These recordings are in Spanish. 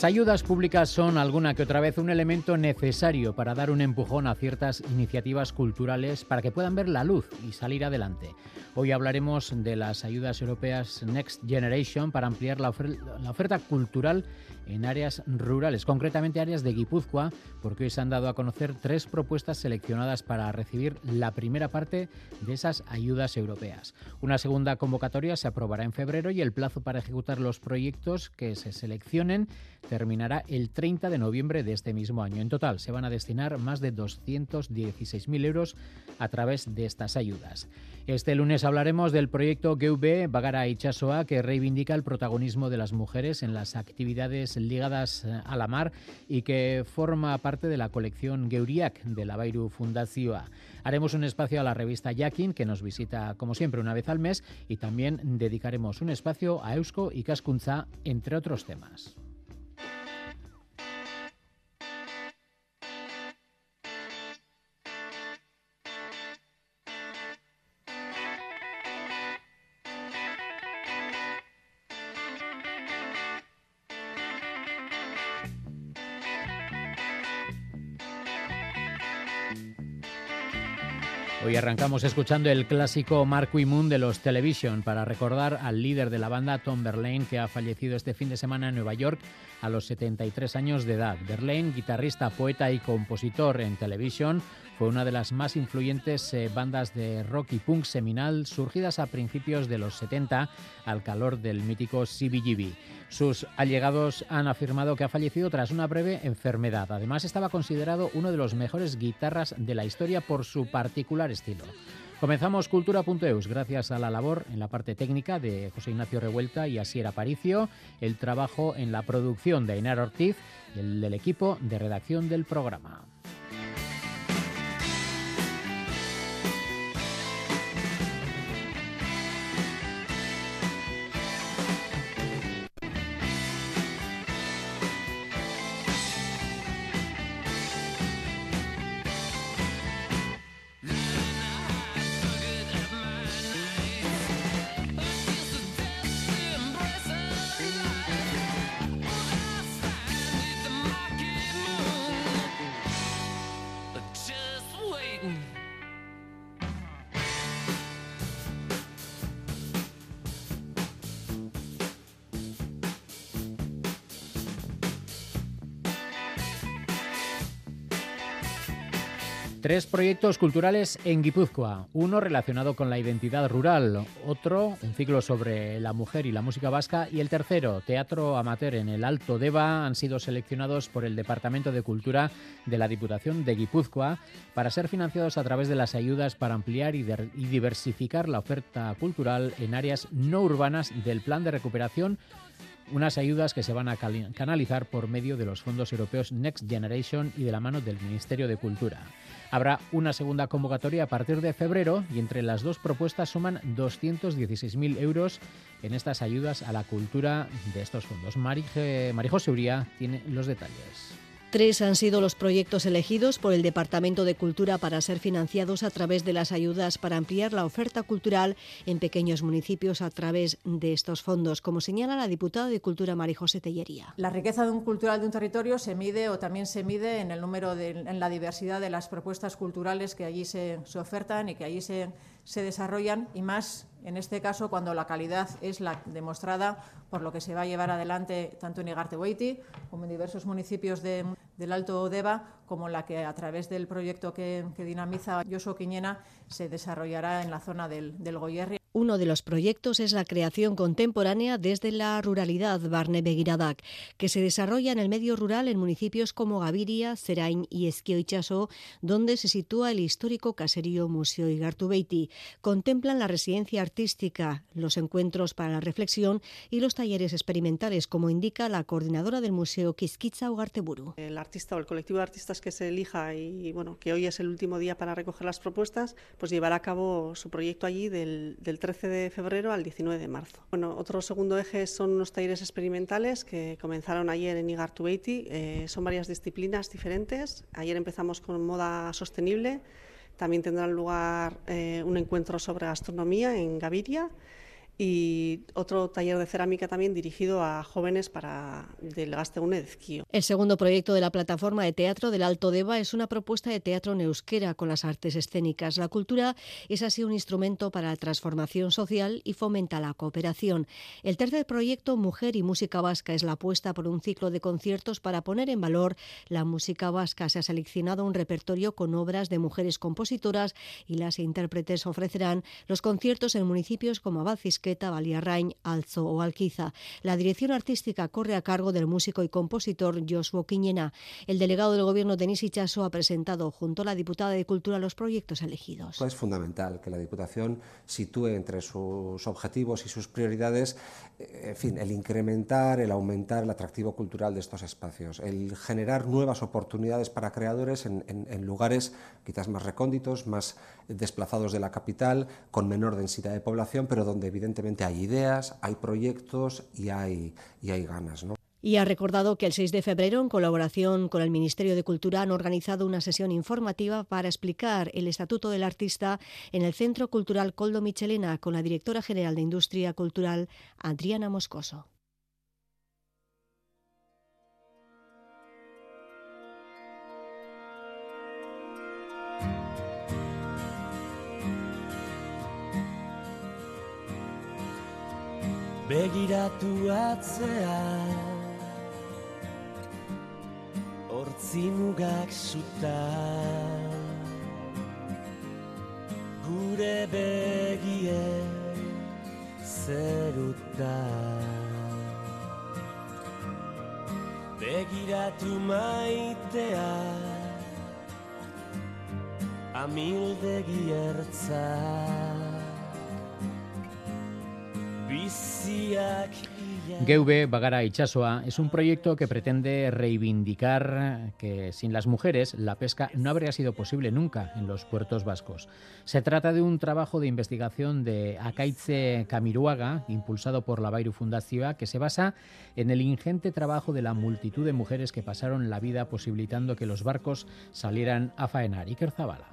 Las ayudas públicas son alguna que otra vez un elemento necesario para dar un empujón a ciertas iniciativas culturales para que puedan ver la luz y salir adelante. Hoy hablaremos de las ayudas europeas Next Generation para ampliar la, oferta cultural en áreas rurales, concretamente áreas de Guipúzcoa, porque hoy se han dado a conocer tres propuestas seleccionadas para recibir la primera parte de esas ayudas europeas. Una segunda convocatoria se aprobará en febrero y el plazo para ejecutar los proyectos que se seleccionen terminará el 30 de noviembre de este mismo año. En total se van a destinar más de 216.000 euros a través de estas ayudas. Este lunes hablaremos del proyecto GUB Bagara Ichasoa que reivindica el protagonismo de las mujeres en las actividades ligadas eh, a la mar y que forma parte de la colección Geuriak de la Bairu Fundazioa. Haremos un espacio a la revista Yakin que nos visita como siempre una vez al mes y también dedicaremos un espacio a Eusko y Cascunza entre otros temas. Hoy arrancamos escuchando el clásico Marco Moon de los Television para recordar al líder de la banda Tom Verlaine que ha fallecido este fin de semana en Nueva York a los 73 años de edad. Verlaine, guitarrista, poeta y compositor en Television, fue una de las más influyentes eh, bandas de rock y punk seminal surgidas a principios de los 70 al calor del mítico CBGB. Sus allegados han afirmado que ha fallecido tras una breve enfermedad. Además, estaba considerado uno de los mejores guitarras de la historia por su particular estilo. Comenzamos Cultura.eus gracias a la labor en la parte técnica de José Ignacio Revuelta y Asier Aparicio, el trabajo en la producción de Inar Ortiz y el del equipo de redacción del programa. Tres proyectos culturales en Guipúzcoa, uno relacionado con la identidad rural, otro un ciclo sobre la mujer y la música vasca y el tercero, teatro amateur en el Alto Deva, han sido seleccionados por el Departamento de Cultura de la Diputación de Guipúzcoa para ser financiados a través de las ayudas para ampliar y, y diversificar la oferta cultural en áreas no urbanas del Plan de Recuperación unas ayudas que se van a canalizar por medio de los fondos europeos Next Generation y de la mano del Ministerio de Cultura. Habrá una segunda convocatoria a partir de febrero y entre las dos propuestas suman 216.000 euros en estas ayudas a la cultura de estos fondos. Marijo Seuría tiene los detalles. Tres han sido los proyectos elegidos por el Departamento de Cultura para ser financiados a través de las ayudas para ampliar la oferta cultural en pequeños municipios a través de estos fondos, como señala la diputada de Cultura Marijose Tellería. La riqueza de un cultural de un territorio se mide o también se mide en el número de, en la diversidad de las propuestas culturales que allí se, se ofertan y que allí se, se desarrollan y más en este caso cuando la calidad es la demostrada por lo que se va a llevar adelante tanto en Igartehueiti como en diversos municipios del Alto Deva, como la que a través del proyecto que, dinamiza Yoso Quiñena se desarrollará en la zona del, del Goyerri. Uno de los proyectos es la creación contemporánea desde la ruralidad Barne Begiradak, que se desarrolla en el medio rural en municipios como Gaviria, Cerain y Esquioichaso, donde se sitúa el histórico caserío Museo Igartubeiti. Contemplan la residencia artística, los encuentros para la reflexión y los talleres experimentales, como indica la coordinadora del Museo Quisquitza Ugarteburu. El artista o el colectivo de artistas que se elija y bueno, que hoy es el último día para recoger las propuestas, pues llevará a cabo su proyecto allí del, del 13 de febrero al 19 de marzo. Bueno, otro segundo eje son unos talleres experimentales que comenzaron ayer en Igartubeiti. Eh, son varias disciplinas diferentes. Ayer empezamos con moda sostenible. También tendrá lugar eh, un encuentro sobre gastronomía en Gaviria y otro taller de cerámica también dirigido a jóvenes para del Gasteune de Esquío. El segundo proyecto de la plataforma de teatro del Alto Deva es una propuesta de teatro neusquera con las artes escénicas. La cultura es así un instrumento para la transformación social y fomenta la cooperación. El tercer proyecto, Mujer y Música Vasca, es la apuesta por un ciclo de conciertos para poner en valor la música vasca. Se ha seleccionado un repertorio con obras de mujeres compositoras y las intérpretes ofrecerán los conciertos en municipios como Abadcisque Baliarrain, Alzo o Alquiza. La dirección artística corre a cargo del músico y compositor Josuo Quiñena. El delegado del gobierno Denis Ichaso ha presentado junto a la diputada de Cultura los proyectos elegidos. Es fundamental que la Diputación sitúe entre sus objetivos y sus prioridades, en fin, el incrementar, el aumentar el atractivo cultural de estos espacios, el generar nuevas oportunidades para creadores en, en lugares quizás más recónditos, más desplazados de la capital, con menor densidad de población, pero donde evidentemente hay ideas, hay proyectos y hay, y hay ganas. ¿no? Y ha recordado que el 6 de febrero, en colaboración con el Ministerio de Cultura, han organizado una sesión informativa para explicar el Estatuto del Artista en el Centro Cultural Coldo Michelena con la directora general de Industria Cultural, Adriana Moscoso. Begiratu atzea. Hortzi mugak zuta Gure begie zeruta. Begiratu maitea. Amildegi ertzak GV Bagara Ichasoa es un proyecto que pretende reivindicar que sin las mujeres la pesca no habría sido posible nunca en los puertos vascos. Se trata de un trabajo de investigación de Akaitze Kamiruaga, impulsado por la Bairu Fundación, que se basa en el ingente trabajo de la multitud de mujeres que pasaron la vida posibilitando que los barcos salieran a faenar. Iker Zabala.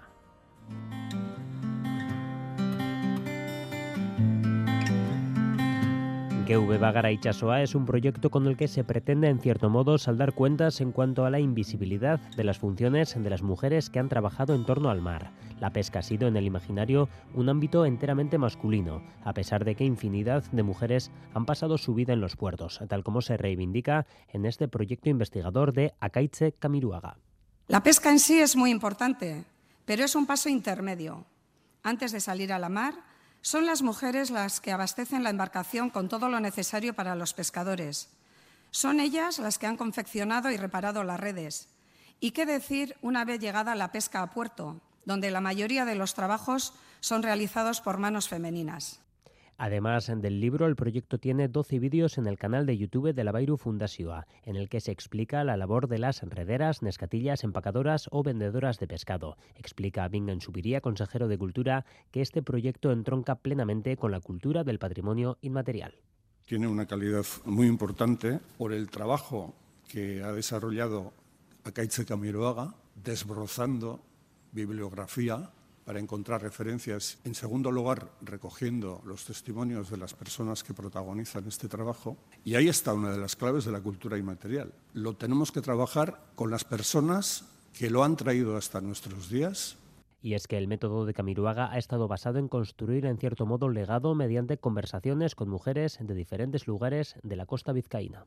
GV Bagara Ichasoa es un proyecto con el que se pretende, en cierto modo, saldar cuentas en cuanto a la invisibilidad de las funciones de las mujeres que han trabajado en torno al mar. La pesca ha sido en el imaginario un ámbito enteramente masculino, a pesar de que infinidad de mujeres han pasado su vida en los puertos, tal como se reivindica en este proyecto investigador de Akaitze Kamiruaga. La pesca en sí es muy importante, pero es un paso intermedio. Antes de salir a la mar, son las mujeres las que abastecen la embarcación con todo lo necesario para los pescadores. Son ellas las que han confeccionado y reparado las redes. ¿Y qué decir una vez llegada la pesca a puerto, donde la mayoría de los trabajos son realizados por manos femeninas? Además del libro, el proyecto tiene 12 vídeos en el canal de YouTube de la Bairu Fundación, en el que se explica la labor de las rederas, nescatillas, empacadoras o vendedoras de pescado. Explica Bingen Subiría, consejero de Cultura, que este proyecto entronca plenamente con la cultura del patrimonio inmaterial. Tiene una calidad muy importante por el trabajo que ha desarrollado Akaitze Camiroaga, desbrozando bibliografía para encontrar referencias. En segundo lugar, recogiendo los testimonios de las personas que protagonizan este trabajo. Y ahí está una de las claves de la cultura inmaterial. Lo tenemos que trabajar con las personas que lo han traído hasta nuestros días, y es que el método de Camiruaga ha estado basado en construir en cierto modo legado mediante conversaciones con mujeres de diferentes lugares de la costa vizcaína.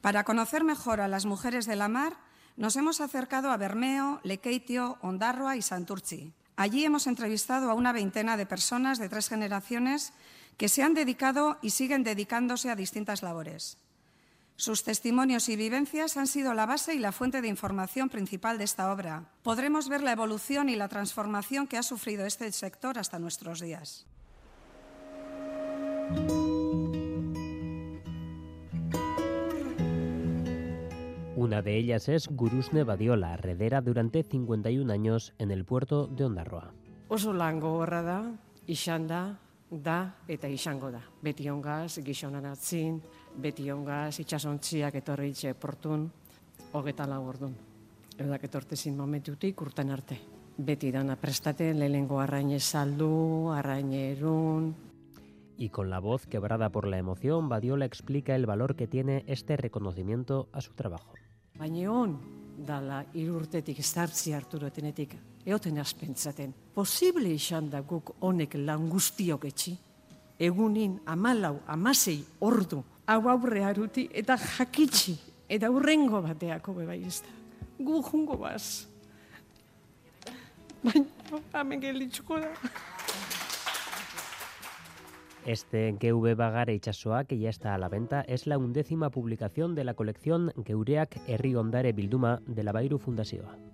Para conocer mejor a las mujeres de la mar, nos hemos acercado a Bermeo, Lekeitio, Ondarroa y Santurchi. Allí hemos entrevistado a una veintena de personas de tres generaciones que se han dedicado y siguen dedicándose a distintas labores. Sus testimonios y vivencias han sido la base y la fuente de información principal de esta obra. Podremos ver la evolución y la transformación que ha sufrido este sector hasta nuestros días. Una de ellas es Gurusne Badiola, redera durante 51 años en el puerto de Ondarroa. Oso lan gogorra da, izan da, da eta izango da. Beti ongaz, gizonan atzin, beti ongaz, itxasontziak etorri portun, hogeta lau orduan. Eudak etortezin momentutik urten arte. Beti dana prestaten, lehengo arraine saldu, arraine erun, y con la voz quebrada por la emoción, Badiola explica el valor que tiene este reconocimiento a su trabajo. Baina hon, dala irurtetik zartzi harturo etenetik, eoten azpentzaten, posible izan da guk honek lan guztiok etxi, egunin amalau, amasei ordu, hau aurre haruti eta jakitsi, eta urrengo bateako bebai ez da. Gu jungo baz. Baina, hamen gelitzuko da. Este GV Bagare Itxasoa, que ya está a la venta, es la undécima publicación de la colección Geureak Herri Ondare Bilduma de la Bairu Fundazioa.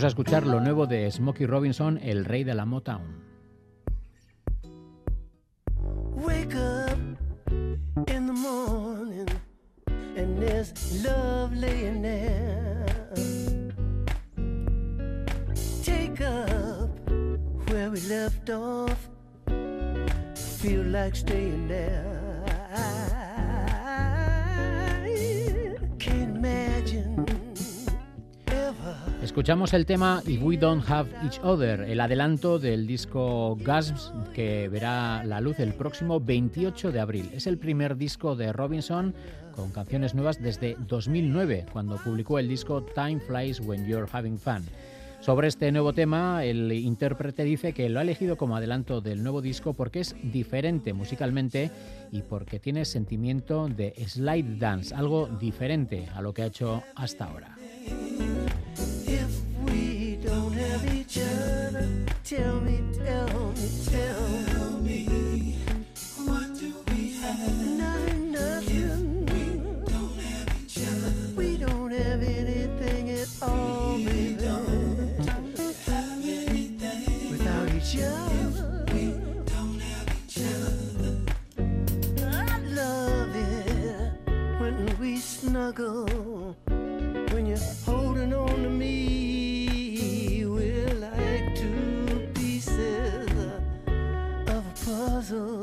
Vamos a escuchar lo nuevo de Smokey Robinson, el rey de la Motown. Escuchamos el tema If We Don't Have Each Other, el adelanto del disco Gasps que verá la luz el próximo 28 de abril. Es el primer disco de Robinson con canciones nuevas desde 2009, cuando publicó el disco Time Flies When You're Having Fun. Sobre este nuevo tema, el intérprete dice que lo ha elegido como adelanto del nuevo disco porque es diferente musicalmente y porque tiene sentimiento de slide dance, algo diferente a lo que ha hecho hasta ahora. Tell me, tell me, tell me. What do we have? Nothing, nothing. We don't have each other. We don't have anything at all, baby. We don't have anything without each other. We don't have each other. I love it when we snuggle. We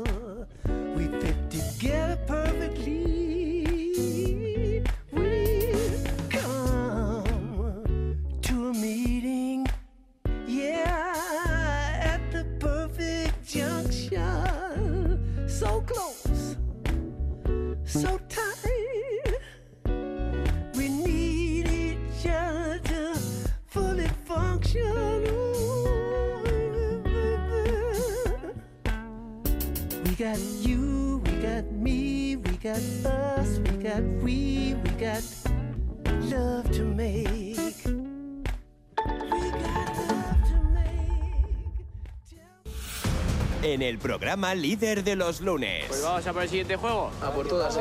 me, En el programa líder de los lunes. Pues vamos a por el siguiente juego. A por todas.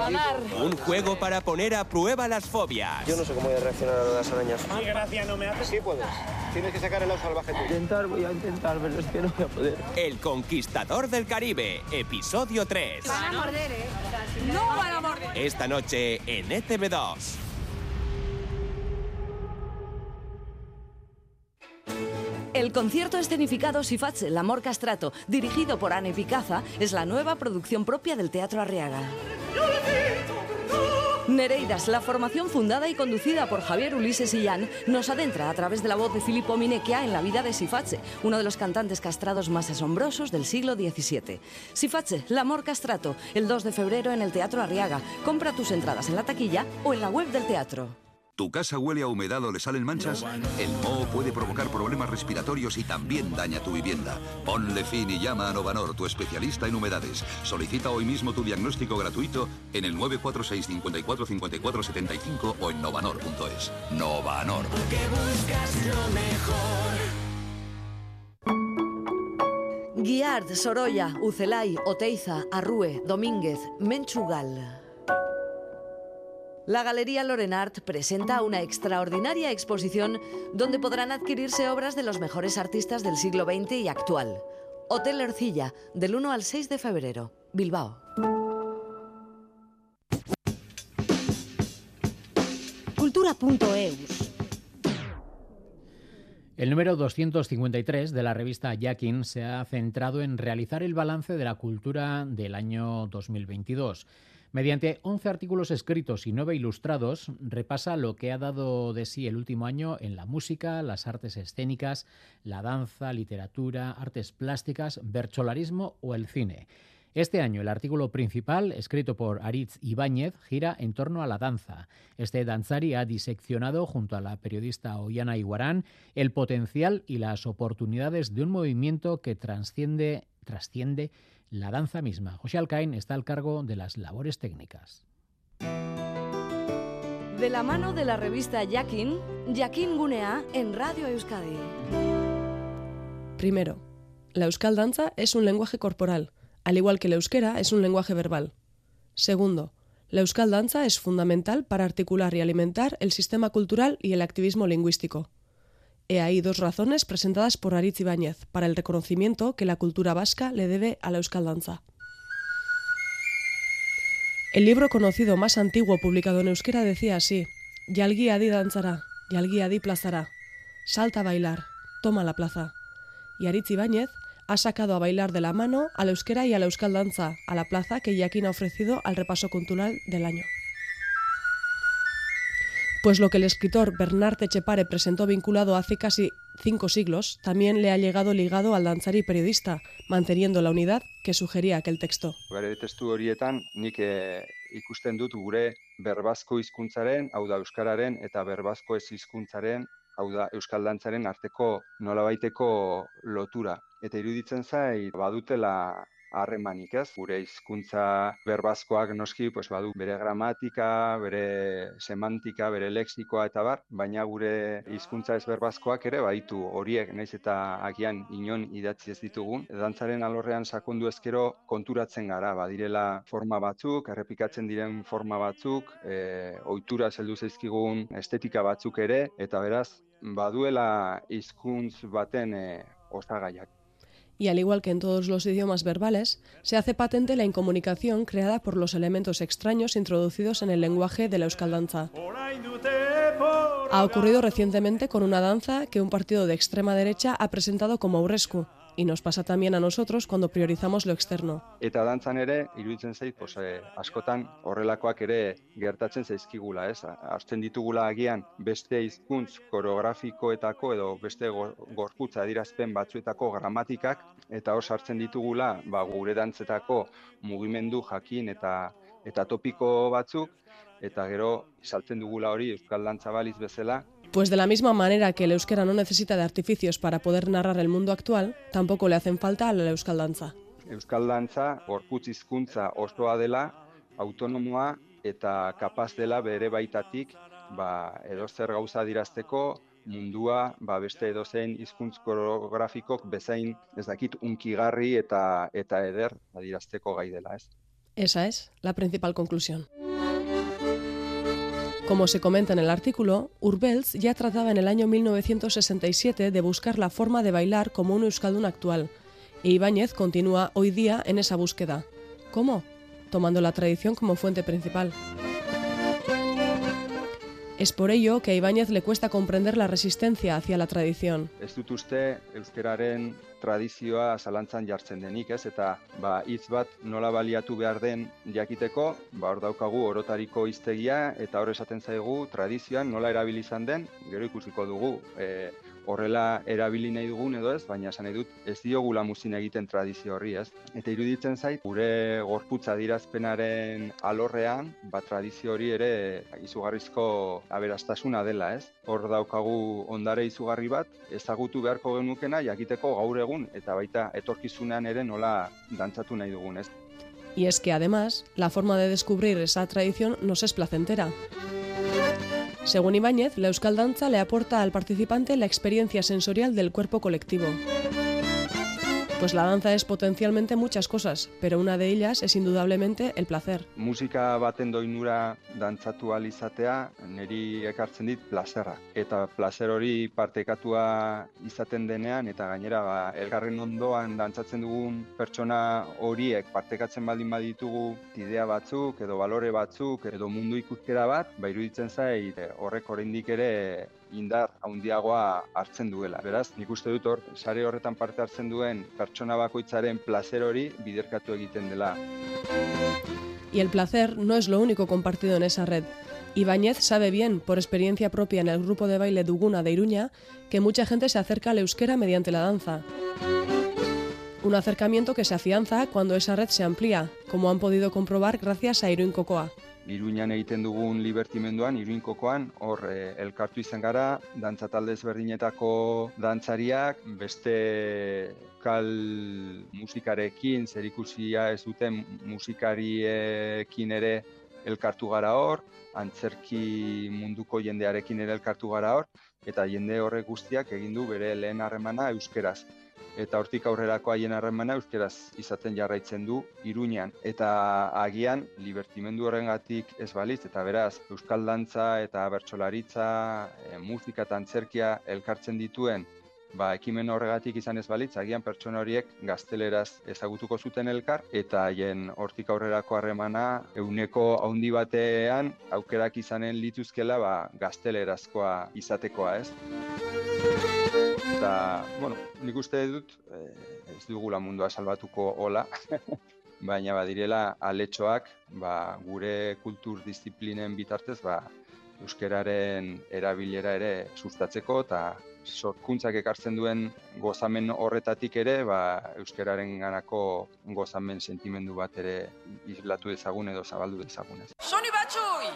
Un juego para poner a prueba las fobias. Yo no sé cómo voy a reaccionar a las arañas. ¿Qué gracia no me haces? Sí puedes. Tienes que sacar el lado salvaje tú. Intentar, voy a intentar, pero es que no voy a poder. El Conquistador del Caribe, episodio 3. Van a morder, ¿eh? No van a morder. Esta noche en E ETV2. El concierto escenificado Sifache, L'Amor Castrato, dirigido por Anne Picaza, es la nueva producción propia del Teatro Arriaga. Nereidas, la formación fundada y conducida por Javier Ulises Illán, nos adentra a través de la voz de Filippo Minequia en la vida de Sifache, uno de los cantantes castrados más asombrosos del siglo XVII. Sifache, L'Amor Castrato, el 2 de febrero en el Teatro Arriaga. Compra tus entradas en la taquilla o en la web del teatro. ¿Tu casa huele a humedad o le salen manchas? El moho puede provocar problemas respiratorios y también daña tu vivienda. Ponle fin y llama a Novanor, tu especialista en humedades. Solicita hoy mismo tu diagnóstico gratuito en el 946 54 54 75 o en novanor.es. Novanor. Porque buscas lo mejor. Guiard, Sorolla, Ucelay, Oteiza, Arrue, Domínguez, Menchugal. La Galería Lorenart presenta una extraordinaria exposición donde podrán adquirirse obras de los mejores artistas del siglo XX y actual. Hotel Ercilla, del 1 al 6 de febrero, Bilbao. Cultura.eus. El número 253 de la revista Yakin se ha centrado en realizar el balance de la cultura del año 2022. Mediante 11 artículos escritos y 9 ilustrados, repasa lo que ha dado de sí el último año en la música, las artes escénicas, la danza, literatura, artes plásticas, bercholarismo o el cine. Este año el artículo principal, escrito por Aritz Ibáñez, gira en torno a la danza. Este danzari ha diseccionado, junto a la periodista Ollana Iguarán, el potencial y las oportunidades de un movimiento que trasciende, trasciende la danza misma. José Alcaín está al cargo de las labores técnicas. De la mano de la revista Yakin, Yakin Gunea en Radio Euskadi. Primero, la euskal danza es un lenguaje corporal, al igual que el euskera es un lenguaje verbal. Segundo, la euskal danza es fundamental para articular y alimentar el sistema cultural y el activismo lingüístico. He ahí dos razones presentadas por Aritz Ibáñez para el reconocimiento que la cultura vasca le debe a la euskal danza. El libro conocido más antiguo publicado en euskera decía así: Yalgi adi danzará, Yalgi adi plazará. Salta a bailar, toma la plaza. Y Aritz Ibáñez ha sacado a bailar de la mano a la euskera y a la euskal danza, a la plaza que Yakin ha ofrecido al repaso cultural del año. Pues lo que el escritor Bernard Echepare presentó vinculado hace casi cinco siglos, también le ha llegado ligado al danzari periodista, manteniendo la unidad que sugería aquel texto. Gure testu horietan nik eh, ikusten dut gure berbazko hizkuntzaren, hau da euskararen eta berbazko ez hizkuntzaren, hau da euskal dantzaren arteko nolabaiteko lotura. Eta iruditzen zait badutela harremanik, ez? Gure hizkuntza berbazkoak noski, pues badu bere gramatika, bere semantika, bere lexikoa eta bar, baina gure hizkuntza ez berbazkoak ere baditu horiek, naiz eta agian inon idatzi ez ditugun. Dantzaren alorrean sakondu ezkero konturatzen gara, badirela forma batzuk, errepikatzen diren forma batzuk, e, ohitura heldu zaizkigun estetika batzuk ere eta beraz baduela hizkuntz baten e, osagaiak. Y al igual que en todos los idiomas verbales, se hace patente la incomunicación creada por los elementos extraños introducidos en el lenguaje de la euskal danza. Ha ocurrido recientemente con una danza que un partido de extrema derecha ha presentado como Aurescu, y nos pasa también a nosotros cuando priorizamos lo externo. Eta dantzan ere, iruditzen zait, pues, eh, askotan horrelakoak ere gertatzen zaizkigula, ez? Azten ditugula agian beste hizkuntz koreografikoetako edo beste go- gorputza adirazpen batzuetako gramatikak, eta hor sartzen ditugula ba, gure dantzetako mugimendu jakin eta eta topiko batzuk, eta gero saltzen dugula hori euskal dantza baliz bezala, Pues de la misma manera que el euskera no necesita de artificios para poder narrar el mundo actual, tampoco le hacen falta a la euskal danza. Euskal dantza gorputz hizkuntza osoa dela, autonomoa eta kapaz dela bere baitatik ba, edozer gauza dirazteko mundua ba, beste edozein hizkuntz koreografikok bezain ez dakit unkigarri eta eta eder adirazteko gai dela, ez? Esa es la principal conclusión. Como se comenta en el artículo, Urbels ya trataba en el año 1967 de buscar la forma de bailar como un euskaldun actual, e Ibáñez continúa hoy día en esa búsqueda. ¿Cómo? Tomando la tradición como fuente principal. Es por ello que a Ibáñez le cuesta comprender la resistencia hacia la tradición. Ez dut uste euskararen tradizioa zalantzan jartzen denik, ez? Eta ba, hitz bat nola baliatu behar den jakiteko, ba, hor daukagu orotariko hiztegia eta hor esaten zaigu tradizioan nola erabili izan den, gero ikusiko dugu. E, horrela erabili nahi dugun edo ez, baina esan nahi dut ez diogula muzin egiten tradizio horri, ez? Eta iruditzen zait, gure gorputza dirazpenaren alorrean, ba, tradizio hori ere izugarrizko aberastasuna dela, ez? Hor daukagu ondare izugarri bat, ezagutu beharko genukena jakiteko gaur egun eta baita etorkizunean ere nola dantzatu nahi dugun, ez? Y es que además, la forma de descubrir esa tradición nos es placentera. Según Ibáñez, la euskal danza le aporta al participante la experiencia sensorial del cuerpo colectivo. Pues la danza es potencialmente muchas cosas, pero una de ellas es indudablemente el placer. Musika baten doinura dantzatu ahal izatea, niri ekartzen dit plazerra. Eta plazer hori partekatua izaten denean, eta gainera ba, elgarren ondoan dantzatzen dugun pertsona horiek partekatzen baldin baditugu idea batzuk, edo balore batzuk, edo mundu ikuskera bat, ba iruditzen zait horrek oraindik ere indar handiagoa hartzen duela. Beraz, nik uste dut hor, sare horretan parte hartzen duen pertsona bakoitzaren placer hori biderkatu egiten dela. Y el placer no es lo único compartido en esa red. Ibáñez sabe bien, por experiencia propia en el grupo de baile Duguna de Iruña, que mucha gente se acerca al euskera mediante la danza. Un acercamiento que se afianza cuando esa red se amplía, como han podido comprobar gracias a Iruin Cocoa. Iruñan egiten dugun libertimenduan, Iruinkokoan, hor eh, elkartu izan gara, dantza talde ezberdinetako dantzariak, beste kal musikarekin, zerikusia ez duten musikariekin ere elkartu gara hor, antzerki munduko jendearekin ere elkartu gara hor, eta jende horrek guztiak egin du bere lehen harremana euskeraz eta hortik aurrerako haien harremana euskeraz izaten jarraitzen du Iruñan eta agian libertimendu horrengatik ez balitz eta beraz euskal dantza eta bertsolaritza, e, musika eta antzerkia elkartzen dituen ba, ekimen horregatik izan ez balitz, agian pertsona horiek gazteleraz ezagutuko zuten elkar, eta haien hortik aurrerako harremana euneko haundi batean aukerak izanen lituzkela ba, gaztelerazkoa izatekoa, ez? Eta, bueno, nik uste dut, eh, ez dugula mundua salbatuko hola, baina badirela aletxoak ba, gure kultur disiplinen bitartez ba, euskeraren erabilera ere sustatzeko eta sorkuntzak ekartzen duen gozamen horretatik ere ba, euskeraren ganako gozamen sentimendu bat ere islatu dezagun edo zabaldu dezagun. ez. Soni batzui!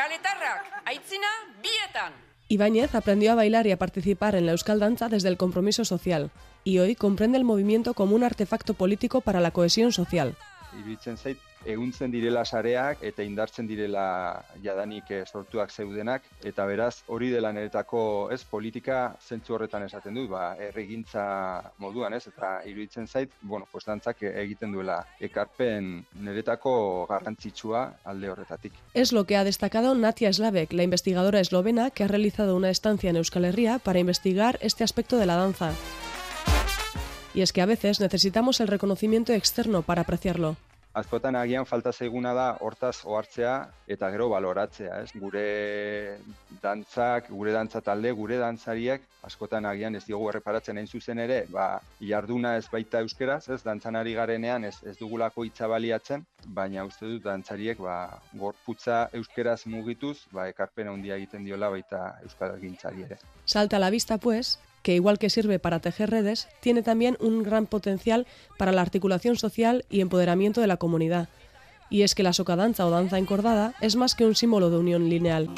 Kaletarrak, aitzina, bietan! Ibáñez aprendió a bailar y a participar en la euskal danza desde el compromiso social, y hoy comprende el movimiento como un artefacto político para la cohesión social. Eguntzen direla sareak eta indartzen direla jadanik eh, sortuak zeudenak, eta beraz hori dela niretako ez politika zentzu horretan esaten dut, ba, errigintza moduan ez, eta iruditzen zait, bueno, pues dantzak egiten duela ekarpen niretako garrantzitsua alde horretatik. Es lo que ha destacado Natia Slavek, la investigadora eslovena que ha realizado una estancia en Euskal Herria para investigar este aspecto de la danza. Y es que a veces necesitamos el reconocimiento externo para apreciarlo. Askotan agian falta zaiguna da hortaz ohartzea eta gero baloratzea, ez? Gure dantzak, gure dantza talde, gure dantzariak askotan agian ez diogu erreparatzen hain zuzen ere, ba, jarduna ez baita euskeraz, ez? Dantzan ari garenean ez, ez dugulako hitza baliatzen, baina uste dut dantzariek ba, gorputza euskeraz mugituz, ba, ekarpen handia egiten diola baita euskal gintzari ere. Salta la vista, pues, que igual que sirve para tejer redes, tiene también un gran potencial para la articulación social y empoderamiento de la comunidad. Y es que la socadanza o danza encordada es más que un símbolo de unión lineal.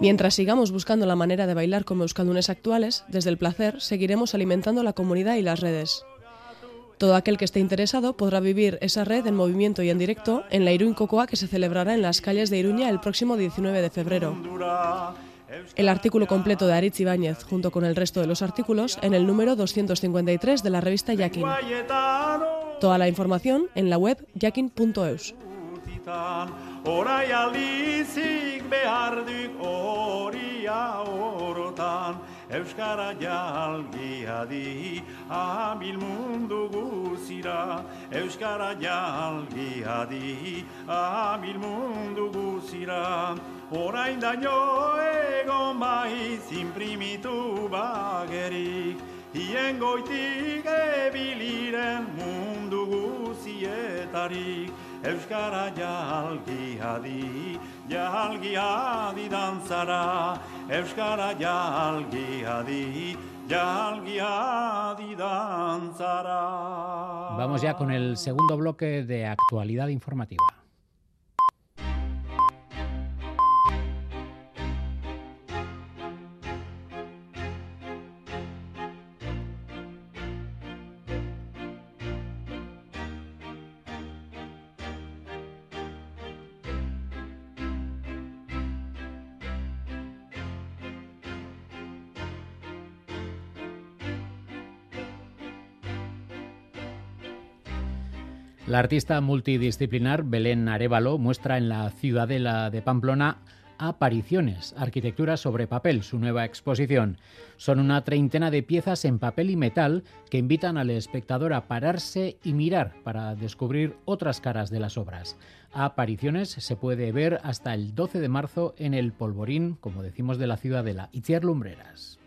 Mientras sigamos buscando la manera de bailar como euskaldunes actuales, desde el placer seguiremos alimentando la comunidad y las redes. Todo aquel que esté interesado podrá vivir esa red en movimiento y en directo en la Iruin Cocoa que se celebrará en las calles de Iruña el próximo 19 de febrero. El artículo completo de Aritz Ibáñez, junto con el resto de los artículos, en el número 253 de la revista Yakin. Toda la información en la web yakin.eus. Orai aldizik behar duk horia orotan Euskara jalgia di abil mundu guzira. Euskara jalgia di abil mundu guzira. Orain daño egon baiz imprimitu bagerik. Hien goitik ebiliren mundu guzietarik Vamos ya con el segundo bloque de actualidad informativa. La artista multidisciplinar Belén Arevalo muestra en la Ciudadela de Pamplona Apariciones, arquitectura sobre papel, su nueva exposición. Son una treintena de piezas en papel y metal que invitan al espectador a pararse y mirar para descubrir otras caras de las obras. Apariciones se puede ver hasta el 12 de marzo en el Polvorín, como decimos, de la Ciudadela. Itziar Lumbreras.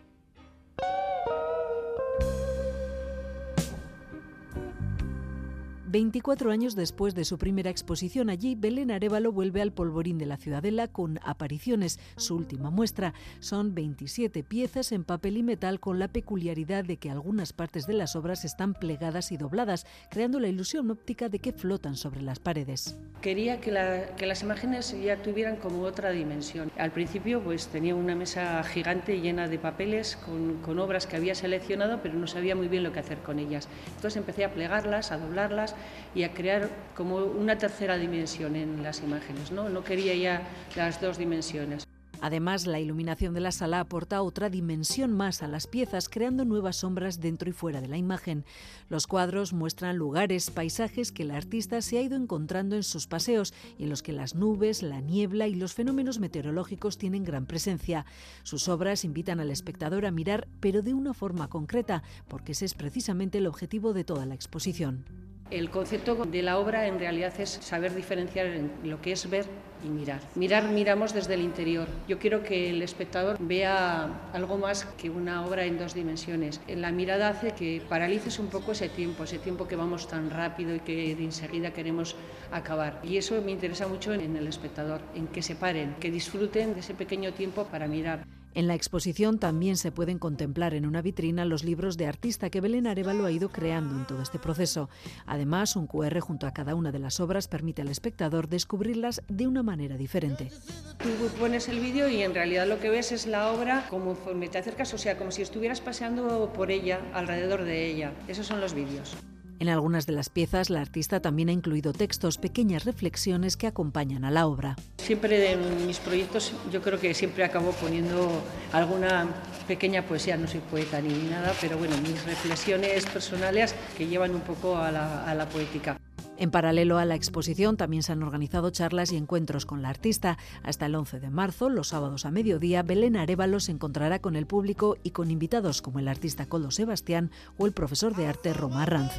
24 años después de su primera exposición allí, Belén Arevalo vuelve al polvorín de la Ciudadela con Apariciones. Su última muestra son 27 piezas en papel y metal con la peculiaridad de que algunas partes de las obras están plegadas y dobladas, creando la ilusión óptica de que flotan sobre las paredes. Quería que, la, que las imágenes ya tuvieran como otra dimensión. Al principio pues tenía una mesa gigante llena de papeles con, con obras que había seleccionado, pero no sabía muy bien lo que hacer con ellas. Entonces empecé a plegarlas, a doblarlas y a crear como una tercera dimensión en las imágenes. No, no quería ya las dos dimensiones. Además, la iluminación de la sala aporta otra dimensión más a las piezas, creando nuevas sombras dentro y fuera de la imagen. Los cuadros muestran lugares, paisajes que el artista se ha ido encontrando en sus paseos y en los que las nubes, la niebla y los fenómenos meteorológicos tienen gran presencia. Sus obras invitan al espectador a mirar, pero de una forma concreta, porque ese es precisamente el objetivo de toda la exposición. El concepto de la obra en realidad es saber diferenciar lo que es ver y mirar. Mirar miramos desde el interior. Yo quiero que el espectador vea algo más que una obra en dos dimensiones. La mirada hace que paralices un poco ese tiempo, ese tiempo que vamos tan rápido y que de enseguida queremos acabar. Y eso me interesa mucho en el espectador, en que se paren, que disfruten de ese pequeño tiempo para mirar. En la exposición también se pueden contemplar en una vitrina los libros de artista que Belén Arevalo ha ido creando en todo este proceso. Además, un QR junto a cada una de las obras permite al espectador descubrirlas de una manera diferente. Tú pones el vídeo y en realidad lo que ves es la obra conforme te acercas, o sea, como si estuvieras paseando por ella, alrededor de ella. Esos son los vídeos. En algunas de las piezas, la artista también ha incluido textos, pequeñas reflexiones que acompañan a la obra. Siempre en mis proyectos yo creo que siempre acabo poniendo alguna pequeña poesía, no soy poeta ni nada, pero bueno, mis reflexiones personales que llevan un poco a la, a la poética. En paralelo a la exposición también se han organizado charlas y encuentros con la artista. Hasta el 11 de marzo, los sábados a mediodía, Belén Arevalo se encontrará con el público y con invitados como el artista Coldo Sebastián o el profesor de arte Roma Ranz.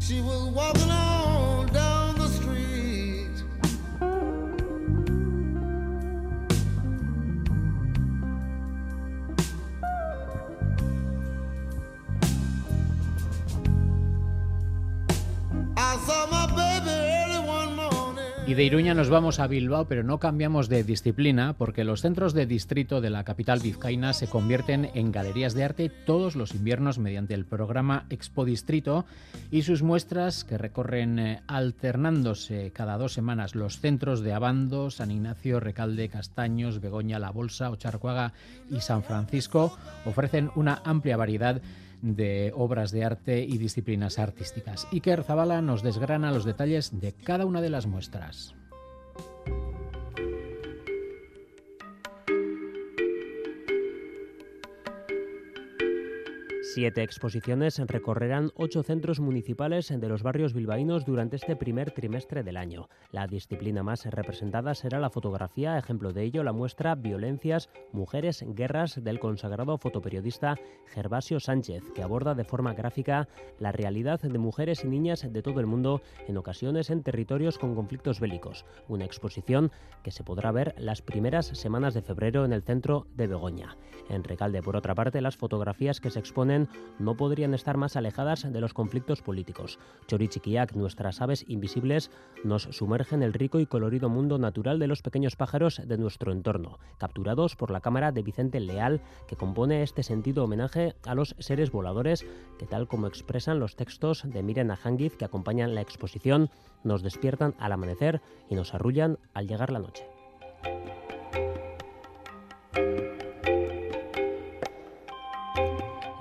She was walking on down the street. I saw my baby. Y de Iruña nos vamos a Bilbao, pero no cambiamos de disciplina porque los centros de distrito de la capital vizcaína se convierten en galerías de arte todos los inviernos mediante el programa Expo Distrito y sus muestras que recorren eh, alternándose cada dos semanas los centros de Abando, San Ignacio, Recalde, Castaños, Begoña, La Bolsa, Ocharcuaga y San Francisco ofrecen una amplia variedad de obras de arte y disciplinas artísticas. Iker Zabala nos desgrana los detalles de cada una de las muestras. Siete exposiciones recorrerán ocho centros municipales de los barrios bilbaínos durante este primer trimestre del año. La disciplina más representada será la fotografía, ejemplo de ello la muestra Violencias, Mujeres, Guerras del consagrado fotoperiodista Gervasio Sánchez, que aborda de forma gráfica la realidad de mujeres y niñas de todo el mundo, en ocasiones en territorios con conflictos bélicos. Una exposición que se podrá ver las primeras semanas de febrero en el centro de Begoña. En Recalde, por otra parte, las fotografías que se exponen no podrían estar más alejadas de los conflictos políticos. Chorichiquiac, nuestras aves invisibles, nos sumergen en el rico y colorido mundo natural de los pequeños pájaros de nuestro entorno, capturados por la cámara de Vicente Leal, que compone este sentido homenaje a los seres voladores que, tal como expresan los textos de Miren Ahangiz que acompañan la exposición, nos despiertan al amanecer y nos arrullan al llegar la noche.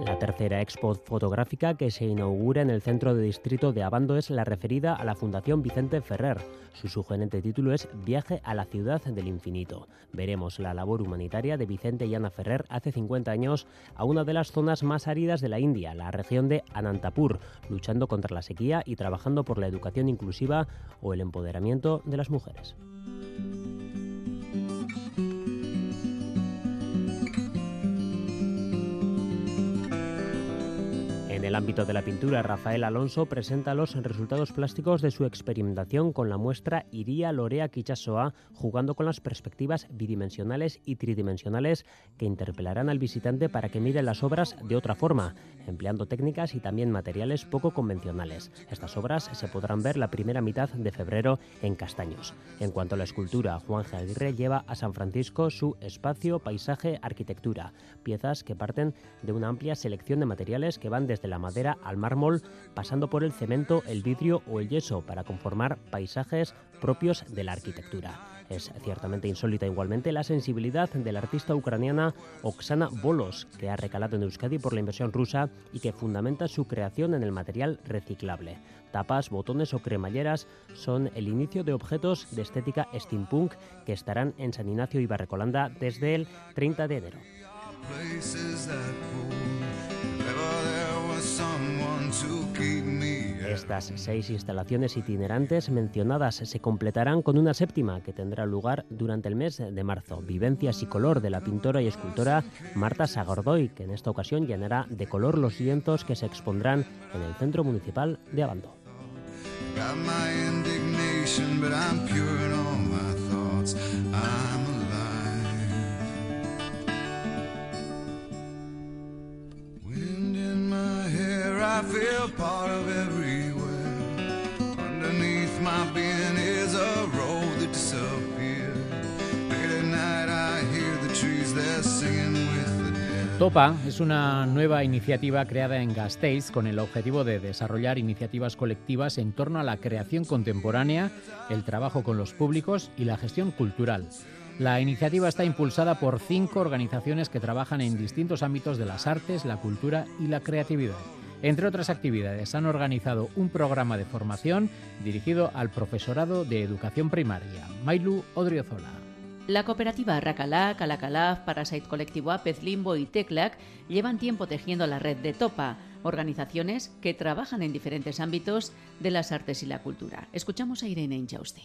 La tercera expo fotográfica que se inaugura en el centro de distrito de Abando es la referida a la Fundación Vicente Ferrer. Su sugerente título es Viaje a la ciudad del infinito. Veremos la labor humanitaria de Vicente y Ana Ferrer hace 50 años a una de las zonas más áridas de la India, la región de Anantapur, luchando contra la sequía y trabajando por la educación inclusiva o el empoderamiento de las mujeres. El ámbito de la pintura, Rafael Alonso presenta los resultados plásticos de su experimentación con la muestra Iría Lorea Kichasoa, jugando con las perspectivas bidimensionales y tridimensionales que interpelarán al visitante para que mire las obras de otra forma, empleando técnicas y también materiales poco convencionales. Estas obras se podrán ver la primera mitad de febrero en Castaños. En cuanto a la escultura, Juan G. Aguirre lleva a San Francisco su espacio, paisaje, arquitectura, piezas que parten de una amplia selección de materiales que van desde la madera al mármol, pasando por el cemento, el vidrio o el yeso para conformar paisajes propios de la arquitectura. Es ciertamente insólita igualmente la sensibilidad de la artista ucraniana Oksana Bolos, que ha recalado en Euskadi por la inversión rusa y que fundamenta su creación en el material reciclable. Tapas, botones o cremalleras son el inicio de objetos de estética steampunk que estarán en San Ignacio y Barrecolanda desde el 30 de enero. Estas seis instalaciones itinerantes mencionadas se completarán con una séptima que tendrá lugar durante el mes de marzo. Vivencias y color de la pintora y escultora Marta Sagordoy, que en esta ocasión llenará de color los lienzos que se expondrán en el Centro Municipal de Abando. Feel part of everywhere. Underneath my being is a road that disappeared. Late at night, I hear the trees, singing with. Topa es una nueva iniciativa creada en Gasteiz con el objetivo de desarrollar iniciativas colectivas en torno a la creación contemporánea, el trabajo con los públicos y la gestión cultural. La iniciativa está impulsada por cinco organizaciones que trabajan en distintos ámbitos de las artes, la cultura y la creatividad. Entre otras actividades, han organizado un programa de formación dirigido al profesorado de educación primaria. Mailu Odriozola. La cooperativa Racalá, Calacalaf, Parasite Colectivo Pez Limbo y Teclac llevan tiempo tejiendo la red de Topa, organizaciones que trabajan en diferentes ámbitos de las artes y la cultura. Escuchamos a Irene Inchausti.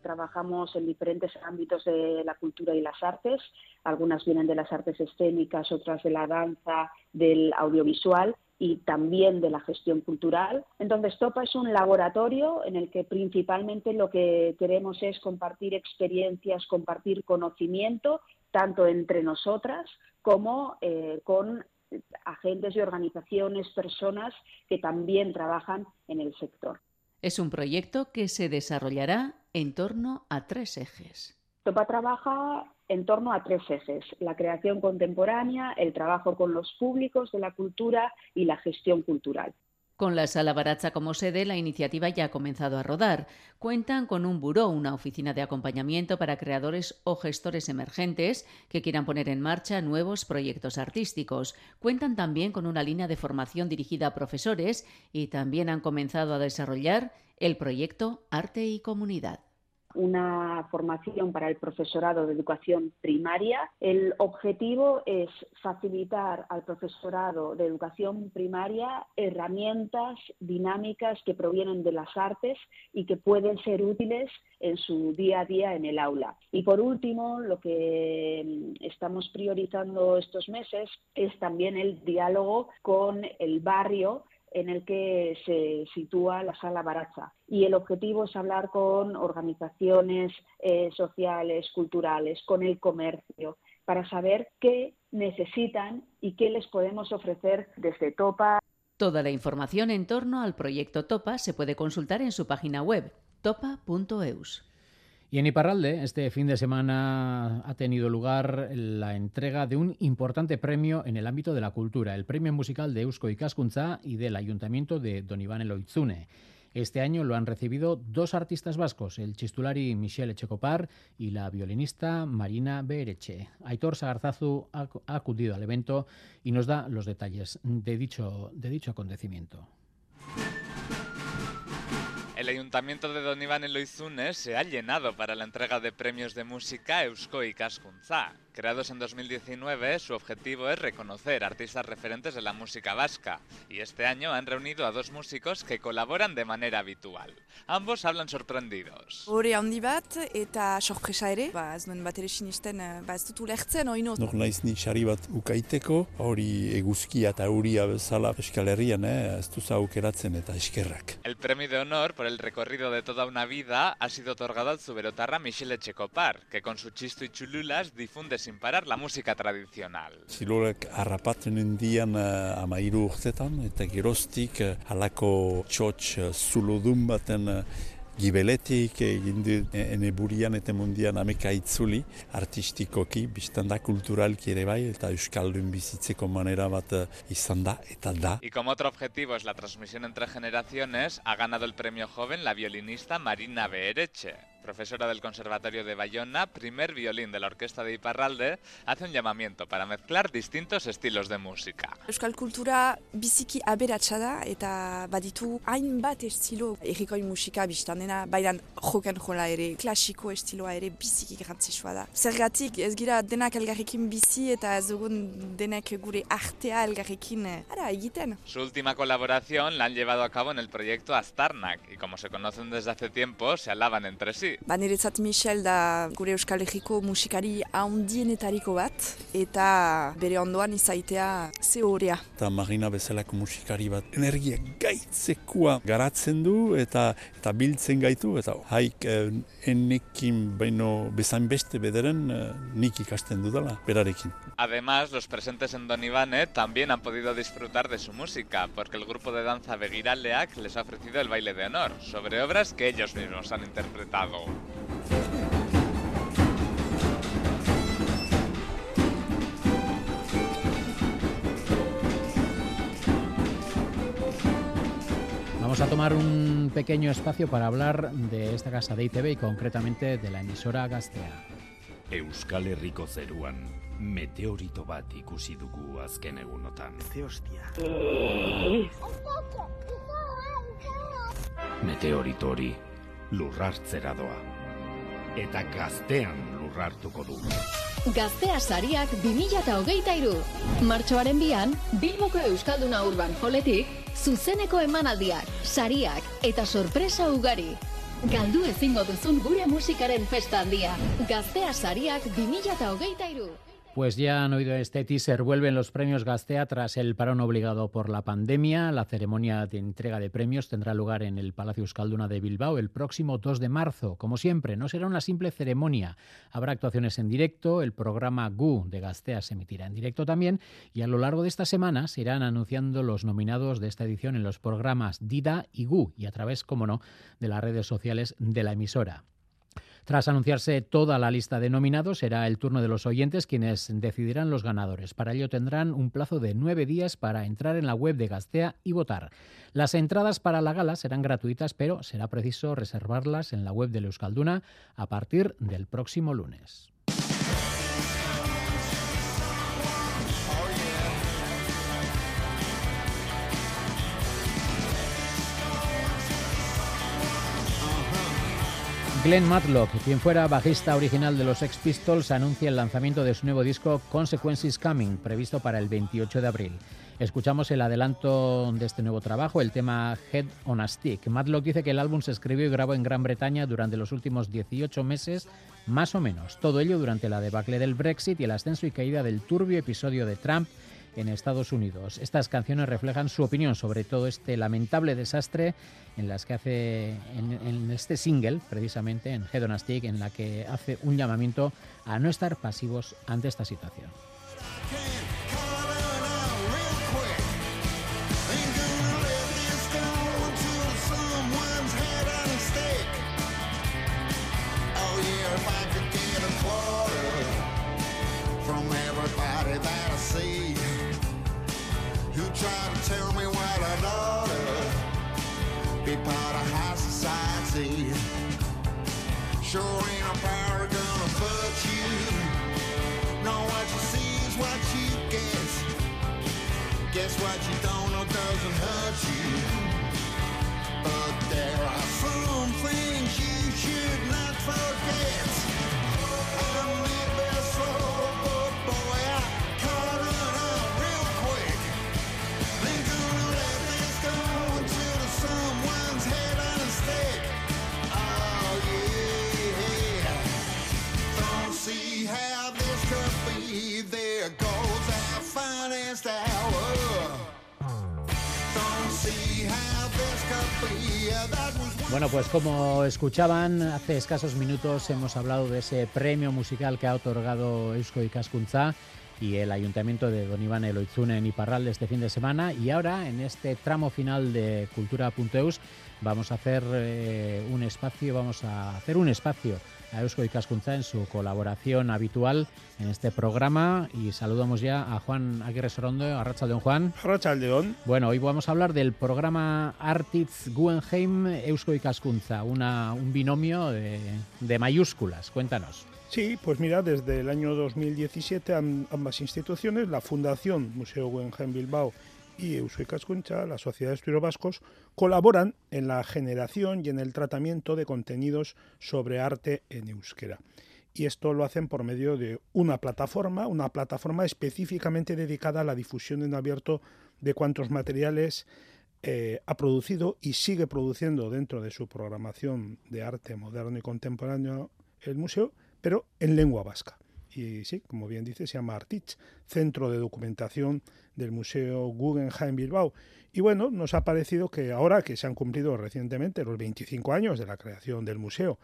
Trabajamos en diferentes ámbitos de la cultura y las artes. Algunas vienen de las artes escénicas, otras de la danza, del audiovisual y también de la gestión cultural. Entonces, TOPA es un laboratorio en el que principalmente lo que queremos es compartir experiencias, compartir conocimiento, tanto entre nosotras como eh, con agentes y organizaciones, personas que también trabajan en el sector. Es un proyecto que se desarrollará en torno a tres ejes. TOPA trabaja en torno a tres ejes, la creación contemporánea, el trabajo con los públicos de la cultura y la gestión cultural. Con la Sala Baratza como sede, la iniciativa ya ha comenzado a rodar. Cuentan con un buró, una oficina de acompañamiento para creadores o gestores emergentes que quieran poner en marcha nuevos proyectos artísticos. Cuentan también con una línea de formación dirigida a profesores y también han comenzado a desarrollar el proyecto Arte y Comunidad una formación para el profesorado de educación primaria. El objetivo es facilitar al profesorado de educación primaria herramientas dinámicas que provienen de las artes y que pueden ser útiles en su día a día en el aula. Y por último, lo que estamos priorizando estos meses es también el diálogo con el barrio en el que se sitúa la sala Baraza. Y el objetivo es hablar con organizaciones eh, sociales, culturales, con el comercio, para saber qué necesitan y qué les podemos ofrecer desde Topa. Toda la información en torno al proyecto Topa se puede consultar en su página web topa.eus. Y en Iparralde, este fin de semana ha tenido lugar la entrega de un importante premio en el ámbito de la cultura, el premio musical de Eusko Ikaskuntza y del Ayuntamiento de Don Iván Eloitzune. Este año lo han recibido dos artistas vascos, el chistulari Michel Echecopar y la violinista Marina Bereche. Aitor Sagarzazu ha acudido al evento y nos da los detalles de dicho, acontecimiento. El Ayuntamiento de Don Iván en Loizunes se ha llenado para la entrega de premios de música Eusko y Cascunza. Creados en 2019, su objetivo es reconocer artistas referentes de la música vasca, y este año han reunido a dos músicos que colaboran de manera habitual. Ambos hablan sorprendidos. Hore handi bat eta sorpresa ere, ba ez nuen bat ere sinisten, eh, ba ez dut ulertzen oino. Nor naiz ni sari bat ukaiteko, hori eguzkia eta euria bezala Euskal Herrian, eh, ez duza aukeratzen eta eskerrak. El premio de honor por el recorrido de toda una vida ha sido otorgado al zuberotarra Michel Echecopar, que con su chisto y chululas difunde sin parar la música tradicional. Zilorak harrapatzen indian amairu urtetan, eta geroztik halako txotx uh, zulodun baten uh, gibeletik egin eh, ene burian eta mundian ameka itzuli artistikoki, biztan da kulturalki ere bai, eta euskaldun bizitzeko manera bat izan da eta da. Y como otro objetivo es la transmisión entre generaciones, ha ganado el premio joven la violinista Marina Beereche. Profesora del Conservatorio de Bayona, primer violín de la Orquesta de Iparralde, hace un llamamiento para mezclar distintos estilos de música. Euskal kultura biziki aberatsa da eta baditu hainbat estilo errikoi musika biztan dena, bailan joken jola ere, klasiko estiloa ere biziki garrantzitsua da. Zergatik ez gira denak elgarrekin bizi eta ez dugun denek gure artea elgarrekin eh, ara egiten. Su última colaboración la han llevado a cabo en el proyecto Astarnak y como se conocen desde hace tiempo, se alaban entre sí. Ba niretzat Michel da gure Euskal Herriko musikari handienetariko bat eta bere ondoan izaitea ze horea. Eta Marina bezalako musikari bat energia gaitzekoa garatzen du eta eta biltzen gaitu eta haik eh, enekin baino bezain beste bederen eh, nik ikasten dudala berarekin. Además, los presentes en Don Ivane también han podido disfrutar de su música, porque el grupo de danza Begiraleak les ha ofrecido el baile de honor, sobre obras que ellos mismos han interpretado. Vamos a tomar un pequeño espacio para hablar de esta casa de ITV y concretamente de la emisora Gastea. Euskal Herriko zeruan meteorito bat ikusi dugu azken egunotan. Ze hostia. Meteorito hori lurrartzera doa. Eta gaztean lurrartuko du. Gaztea sariak 2023. Martxoaren bian, Bilboko Euskalduna Urban Joletik, zuzeneko emanaldiak, sariak eta sorpresa ugari. Galdu ezingo duzun gure musikaren festa handia. Gaztea sariak 2023. Pues ya han oído este teaser, vuelven los premios Gastea tras el parón obligado por la pandemia. La ceremonia de entrega de premios tendrá lugar en el Palacio Euskalduna de Bilbao el próximo 2 de marzo. Como siempre, no será una simple ceremonia. Habrá actuaciones en directo, el programa GU de Gastea se emitirá en directo también y a lo largo de esta semana se irán anunciando los nominados de esta edición en los programas Dida y GU y a través, como no, de las redes sociales de la emisora. Tras anunciarse toda la lista de nominados, será el turno de los oyentes quienes decidirán los ganadores. Para ello tendrán un plazo de nueve días para entrar en la web de Gastea y votar. Las entradas para la gala serán gratuitas, pero será preciso reservarlas en la web de Euskalduna a partir del próximo lunes. Glenn Matlock, quien fuera bajista original de los Sex Pistols, anuncia el lanzamiento de su nuevo disco Consequences Coming, previsto para el 28 de abril. Escuchamos el adelanto de este nuevo trabajo, el tema Head on a Stick. Matlock dice que el álbum se escribió y grabó en Gran Bretaña durante los últimos 18 meses, más o menos. Todo ello durante la debacle del Brexit y el ascenso y caída del turbio episodio de Trump en Estados Unidos. Estas canciones reflejan su opinión sobre todo este lamentable desastre en las que hace en, este single, precisamente en Head en la que hace un llamamiento a no estar pasivos ante esta situación. Pues como escuchaban, hace escasos minutos hemos hablado de ese premio musical que ha otorgado Eusko Ikaskuntza y el Ayuntamiento de Don Iván Eloizune en Iparralde este fin de semana. Y ahora, en este tramo final de Cultura.eus, vamos a hacer eh, un espacio, vamos a hacer un espacio a Eusko Ikaskuntza en su colaboración habitual en este programa y saludamos ya a Juan Aguirre Sorondo, a Rachaldeón Juan. Rachaldeón. Bueno, hoy vamos a hablar del programa Artitz Guggenheim Eusko Ikaskuntza, una, un binomio de, de mayúsculas. Cuéntanos. Sí, pues mira, desde el año 2017 am- ambas instituciones, la Fundación Museo Guggenheim Bilbao y Eusko Ikaskuntza, la Sociedad de Estudios Vascos, colaboran en la generación y en el tratamiento de contenidos sobre arte en euskera. Y esto lo hacen por medio de una plataforma, una plataforma específicamente dedicada a la difusión en abierto de cuantos materiales eh, ha producido y sigue produciendo dentro de su programación de arte moderno y contemporáneo el museo, pero en lengua vasca. Y sí, como bien dice, se llama Artich, Centro de Documentación del Museo Guggenheim Bilbao. Y bueno, nos ha parecido que ahora que se han cumplido recientemente los 25 años de la creación del museo,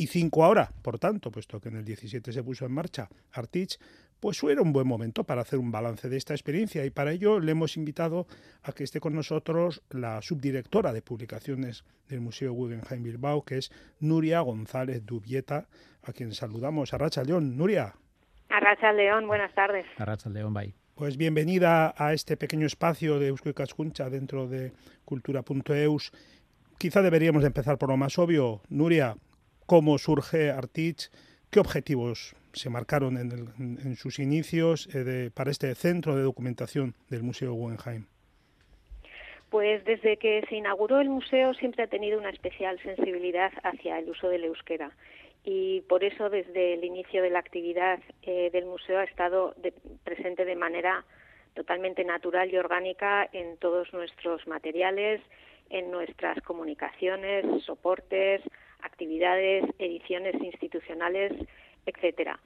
y 5 ahora, por tanto, puesto que en el 17 se puso en marcha Artich, pues era un buen momento para hacer un balance de esta experiencia y para ello le hemos invitado a que esté con nosotros la subdirectora de publicaciones del Museo Guggenheim Bilbao, que es Nuria González Dubieta, a quien saludamos. Arracha León. Nuria. Arracha León, buenas tardes. A Rachaldeón, bye. Pues bienvenida a este pequeño espacio de Eusko Ikaskuntza dentro de cultura.eus. Quizá deberíamos de empezar por lo más obvio. Nuria, ¿cómo surge Artich? ¿Qué objetivos se marcaron en, el- en- sus inicios eh, de- para este centro de documentación del Museo Guggenheim? Pues desde que se inauguró el museo siempre ha tenido una especial sensibilidad hacia el uso del euskera y por eso desde el inicio de la actividad eh, del museo ha estado presente de manera totalmente natural y orgánica en todos nuestros materiales, en nuestras comunicaciones, soportes, actividades, ediciones institucionales, etcétera.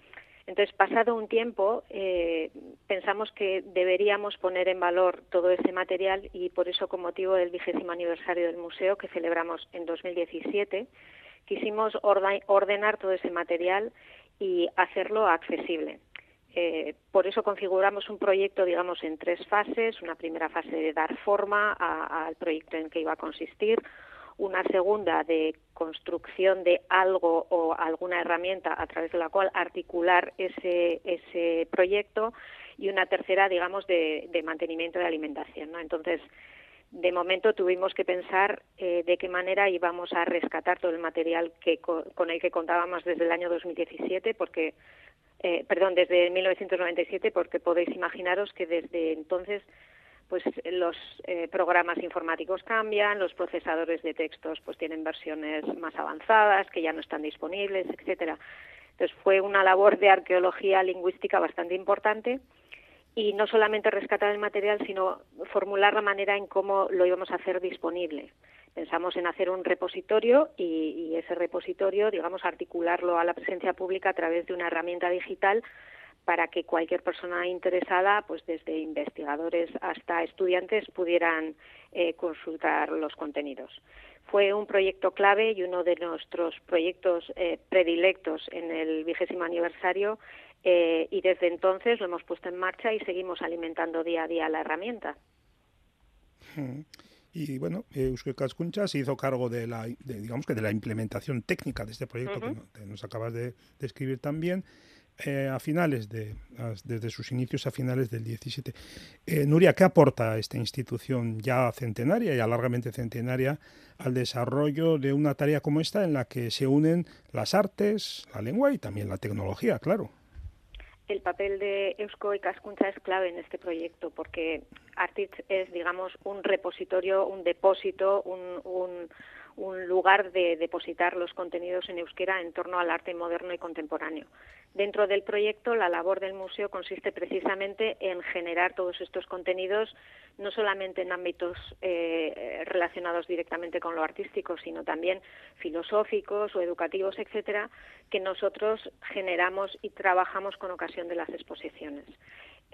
Entonces, pasado un tiempo, eh, pensamos que deberíamos poner en valor todo ese material y por eso, con motivo del vigésimo aniversario del museo que celebramos en 2017, quisimos ordenar todo ese material y hacerlo accesible. Eh, por eso configuramos un proyecto, digamos, en tres fases. Una primera fase de dar forma al proyecto en que iba a consistir, una segunda de construcción de algo o alguna herramienta a través de la cual articular ese, ese proyecto y una tercera, digamos, de, de mantenimiento de alimentación. ¿no? Entonces, de momento tuvimos que pensar eh, de qué manera íbamos a rescatar todo el material que, co- con el que contábamos desde el año 2017, porque, eh, perdón, desde 1997, porque podéis imaginaros que desde entonces pues los eh, programas informáticos cambian, los procesadores de textos pues tienen versiones más avanzadas que ya no están disponibles, etcétera. Entonces fue una labor de arqueología lingüística bastante importante y no solamente rescatar el material, sino formular la manera en cómo lo íbamos a hacer disponible. Pensamos en hacer un repositorio y, y ese repositorio, digamos, articularlo a la presencia pública a través de una herramienta digital para que cualquier persona interesada, pues desde investigadores hasta estudiantes, pudieran eh, consultar los contenidos. Fue un proyecto clave y uno de nuestros proyectos eh, predilectos en el vigésimo aniversario eh, y desde entonces lo hemos puesto en marcha y seguimos alimentando día a día la herramienta. Mm. Y bueno, Eusko Ikaskuntza se hizo cargo de la, de, digamos que de la implementación técnica de este proyecto que nos acabas de describir también. Eh, a finales de, desde sus inicios a finales del 17. Eh, Nuria, ¿qué aporta esta institución ya centenaria, ya largamente centenaria, al desarrollo de una tarea como esta en la que se unen las artes, la lengua y también la tecnología, claro? El papel de Eusko Ikaskuntza es clave en este proyecto porque Artitz es, digamos, un repositorio, un depósito, un- un lugar de depositar los contenidos en euskera en torno al arte moderno y contemporáneo. Dentro del proyecto, la labor del museo consiste precisamente en generar todos estos contenidos, no solamente en ámbitos eh, relacionados directamente con lo artístico, sino también filosóficos o educativos, etcétera, que nosotros generamos y trabajamos con ocasión de las exposiciones.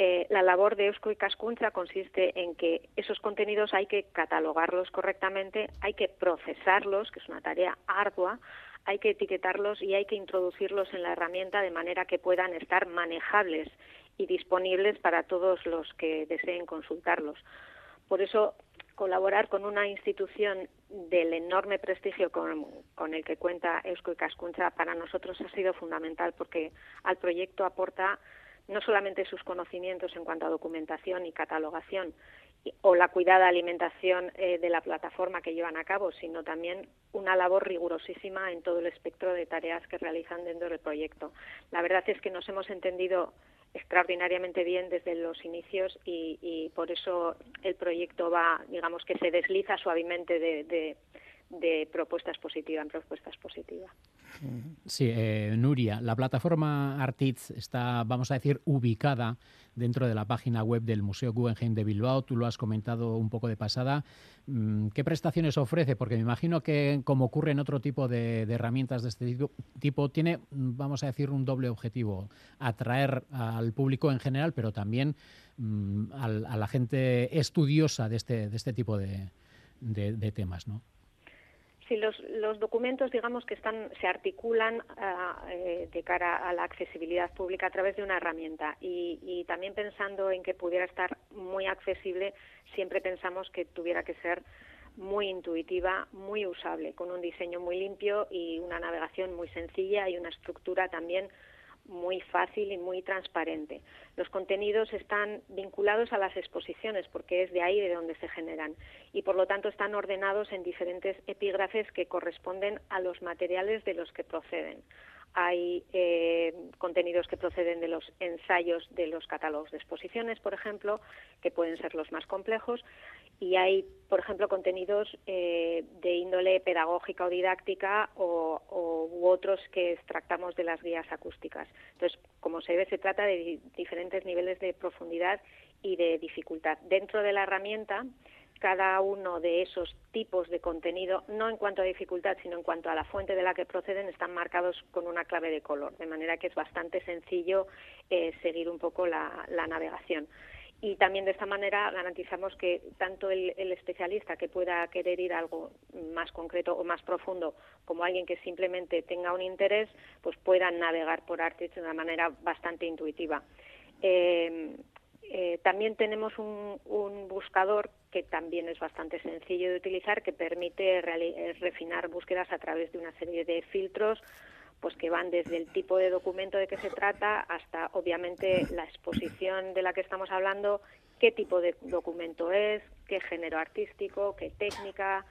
Eh, la labor de Eusko Ikaskuntza consiste en que esos contenidos hay que catalogarlos correctamente, hay que procesarlos, que es una tarea ardua, hay que etiquetarlos y hay que introducirlos en la herramienta de manera que puedan estar manejables y disponibles para todos los que deseen consultarlos. Por eso, colaborar con una institución del enorme prestigio con, con el que cuenta Eusko Ikaskuntza para nosotros ha sido fundamental porque al proyecto aporta no solamente sus conocimientos en cuanto a documentación y catalogación o la cuidada alimentación eh, de la plataforma que llevan a cabo, sino también una labor rigurosísima en todo el espectro de tareas que realizan dentro del proyecto. La verdad es que nos hemos entendido extraordinariamente bien desde los inicios y, y por eso el proyecto va, digamos que se desliza suavemente de, de- de propuestas positivas en propuestas positivas. Sí, eh, Nuria, la plataforma Artitz está, vamos a decir, ubicada dentro de la página web del Museo Guggenheim de Bilbao. Tú lo has comentado un poco de pasada. Mm, ¿Qué prestaciones ofrece? Porque me imagino que, como ocurre en otro tipo de, herramientas de este tipo, tiene, mm, vamos a decir, un doble objetivo. Atraer al público en general, pero también mm, a la gente estudiosa de este, de este tipo de- de temas, ¿no? Sí, los, los documentos, digamos, que están, se articulan ah, eh, de cara a la accesibilidad pública a través de una herramienta. Y, y también pensando en que pudiera estar muy accesible, siempre pensamos que tuviera que ser muy intuitiva, muy usable, con un diseño muy limpio y una navegación muy sencilla y una estructura también muy fácil y muy transparente. Los contenidos están vinculados a las exposiciones porque es de ahí de donde se generan y por lo tanto están ordenados en diferentes epígrafes que corresponden a los materiales de los que proceden. Hay eh, contenidos que proceden de los ensayos de los catálogos de exposiciones, por ejemplo, que pueden ser los más complejos, y hay, por ejemplo, contenidos eh, de índole pedagógica o didáctica o, u otros que extractamos de las guías acústicas. Entonces, como se ve, se trata de di- diferentes niveles de profundidad y de dificultad. Dentro de la herramienta, cada uno de esos tipos de contenido, no en cuanto a dificultad, sino en cuanto a la fuente de la que proceden, están marcados con una clave de color, de manera que es bastante sencillo eh, seguir un poco la, navegación. Y también de esta manera garantizamos que tanto el, el especialista que pueda querer ir a algo más concreto o más profundo, como alguien que simplemente tenga un interés, pues puedan navegar por Artix de una manera bastante intuitiva. Eh, eh, también tenemos un, buscador que también es bastante sencillo de utilizar, que permite eh, refinar búsquedas a través de una serie de filtros pues que van desde el tipo de documento de que se trata hasta obviamente la exposición de la que estamos hablando, qué tipo de documento es, qué género artístico, qué técnica,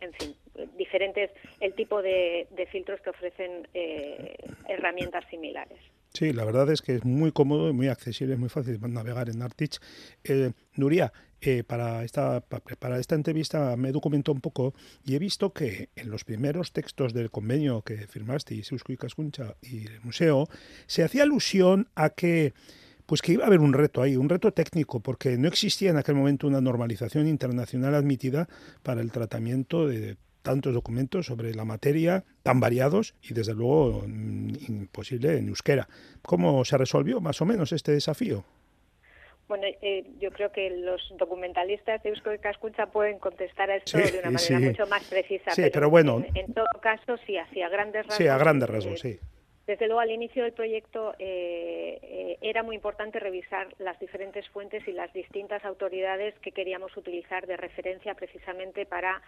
en fin, diferentes, el tipo de, de filtros que ofrecen eh, herramientas similares. Sí, la verdad es que es muy cómodo y muy accesible, es muy fácil navegar en Artich. Eh, Nuria, eh, para, esta, pa- para esta entrevista me he documentado un poco y he visto que en los primeros textos del convenio que firmasteis, Eusko Ikaskuntza y el museo, se hacía alusión a que pues que iba a haber un reto ahí, un reto técnico, porque no existía en aquel momento una normalización internacional admitida para el tratamiento de tantos documentos sobre la materia tan variados y desde luego mm, imposible en euskera. ¿Cómo se resolvió más o menos este desafío? Bueno, eh, yo creo que los documentalistas de Eusko Ikaskuntza pueden contestar a esto Sí, de una manera sí. mucho más precisa. Sí, pero bueno. En, en todo caso, sí, hacia grandes rasgos. Sí, a grandes eh, rasgos, sí. Desde luego, al inicio del proyecto eh, eh, era muy importante revisar las diferentes fuentes y las distintas autoridades que queríamos utilizar de referencia precisamente para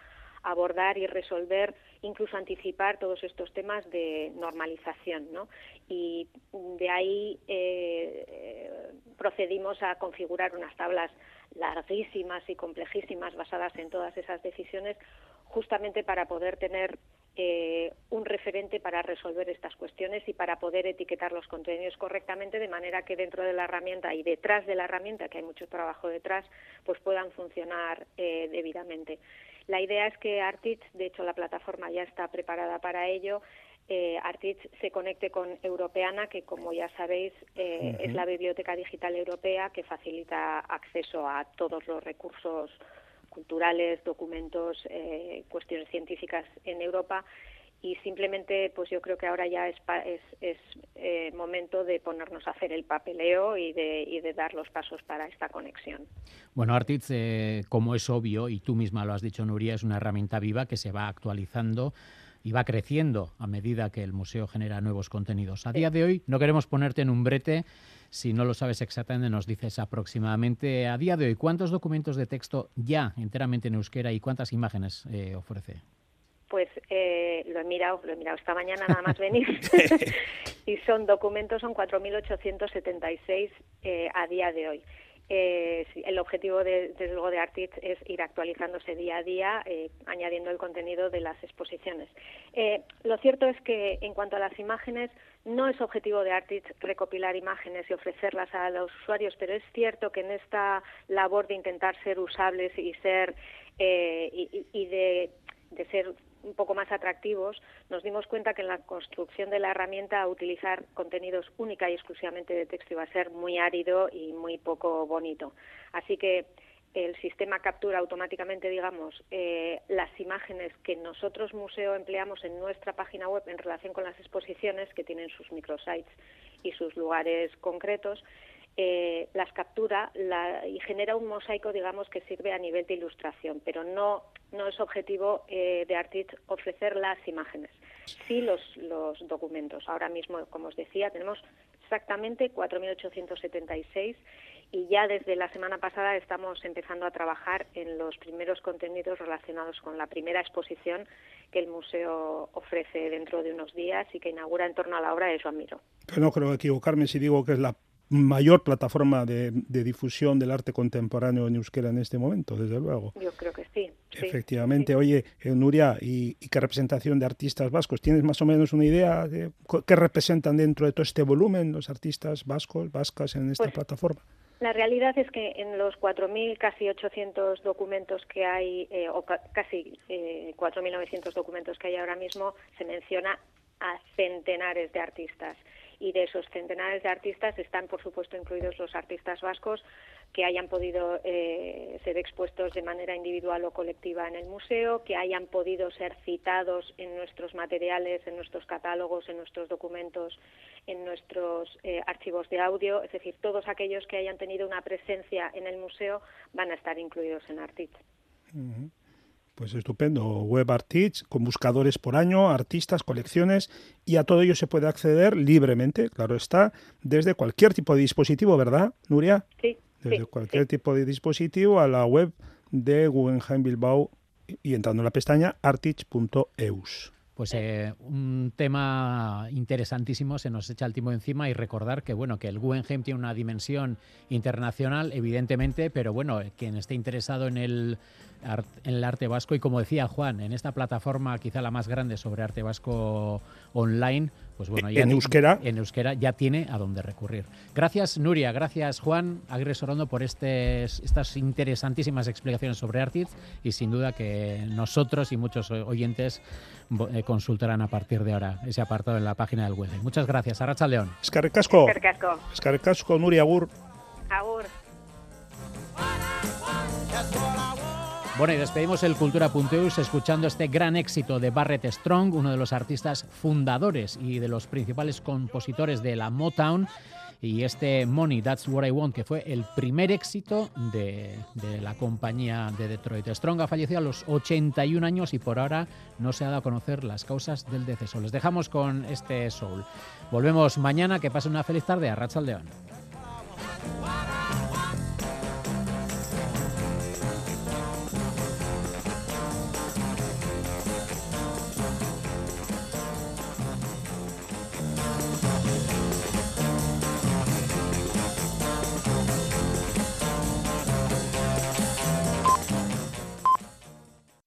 abordar y resolver, incluso anticipar todos estos temas de normalización, ¿no? Y de ahí eh, procedimos a configurar unas tablas larguísimas y complejísimas basadas en todas esas decisiones, justamente para poder tener eh, un referente para resolver estas cuestiones y para poder etiquetar los contenidos correctamente de manera que dentro de la herramienta y detrás de la herramienta, que hay mucho trabajo detrás, pues puedan funcionar eh, debidamente. La idea es que Artich, de hecho la plataforma ya está preparada para ello, eh, se conecte con Europeana, que como ya sabéis eh, es la biblioteca digital europea que facilita acceso a todos los recursos culturales, documentos, eh, cuestiones científicas en Europa y simplemente pues yo creo que ahora ya es, es, eh, momento de ponernos a hacer el papeleo y de, dar los pasos para esta conexión. Bueno, Artitz, eh, como es obvio, y tú misma lo has dicho, Nuria, es una herramienta viva que se va actualizando y va creciendo a medida que el museo genera nuevos contenidos. A día de hoy no queremos ponerte en un brete. Si no lo sabes exactamente, nos dices aproximadamente a día de hoy cuántos documentos de texto ya enteramente en euskera y cuántas imágenes eh, ofrece. Pues eh, lo he mirado, lo he mirado esta mañana nada más venir y son documentos, son 4.876 eh, a día de hoy. Eh, sí, el objetivo de, desde luego de Artist es ir actualizándose día a día, eh, añadiendo el contenido de las exposiciones. Eh, lo cierto es que en cuanto a las imágenes, no es objetivo de Artist recopilar imágenes y ofrecerlas a los usuarios, pero es cierto que en esta labor de intentar ser usables y ser eh, y, y- y de, de ser un poco más atractivos, nos dimos cuenta que en la construcción de la herramienta utilizar contenidos única y exclusivamente de texto iba a ser muy árido y muy poco bonito. Así que el sistema captura automáticamente, digamos, eh, las imágenes que nosotros museo empleamos en nuestra página web en relación con las exposiciones que tienen sus microsites y sus lugares concretos eh, las captura la- y genera un mosaico, digamos, que sirve a nivel de ilustración, pero no, no es objetivo eh, de Artit ofrecer las imágenes, sí los, los documentos. Ahora mismo, como os decía, tenemos exactamente 4.876 y ya desde la semana pasada estamos empezando a trabajar en los primeros contenidos relacionados con la primera exposición que el museo ofrece dentro de unos días y que inaugura en torno a la obra de Joan Miró. Que no creo equivocarme si digo que es la mayor plataforma de, de difusión del arte contemporáneo en euskera en este momento, desde luego. Yo creo que sí. sí. Efectivamente. Oye, eh, Nuria, ¿y, y qué representación de artistas vascos? ¿Tienes más o menos una idea de qué representan dentro de todo este volumen los artistas vascos, vascas en esta Pues- plataforma? La realidad es que en los 4.000, casi 800 documentos que hay, eh, o ca- casi eh, 4.900 documentos que hay ahora mismo, se menciona a centenares de artistas. Y de esos centenares de artistas están, por supuesto, incluidos los artistas vascos que hayan podido eh, ser expuestos de manera individual o colectiva en el museo, que hayan podido ser citados en nuestros materiales, en nuestros catálogos, en nuestros documentos, en nuestros eh, archivos de audio, es decir, todos aquellos que hayan tenido una presencia en el museo van a estar incluidos en Artit. Pues estupendo. Web Artits, con buscadores por año, artistas, colecciones, y a todo ello se puede acceder libremente, claro está, desde cualquier tipo de dispositivo, ¿verdad, Nuria? Sí. Desde sí, cualquier tipo de dispositivo a la web de Guggenheim Bilbao y entrando en la pestaña artich.eus. Pues eh, un tema interesantísimo, se nos echa el tiempo encima y recordar que bueno que el Guggenheim tiene una dimensión internacional, evidentemente, pero bueno, quien esté interesado en el, en el arte vasco y como decía Juan, en esta plataforma quizá la más grande sobre arte vasco online, pues bueno, En ti- euskera. en euskera ya tiene a dónde recurrir. Gracias Nuria, gracias Juan Agres Sorondo por este, estas interesantísimas explicaciones sobre Artiz y sin duda que nosotros y muchos oyentes eh, consultarán a partir de ahora ese apartado en la página del web. Muchas gracias, Arracha León. Asko. Eskerrik asko, Nuria Agur. Agur. Bueno, y despedimos el Cultura.eus escuchando este gran éxito de Barrett Strong, uno de los artistas fundadores y de los principales compositores de la Motown. Y este Money, That's What I Want, que fue el primer éxito de, de la compañía de Detroit. Strong ha fallecido a los 81 años y por ahora no se ha dado a conocer las causas del deceso. Les dejamos con este soul. Volvemos mañana. Que pasen una feliz tarde a León.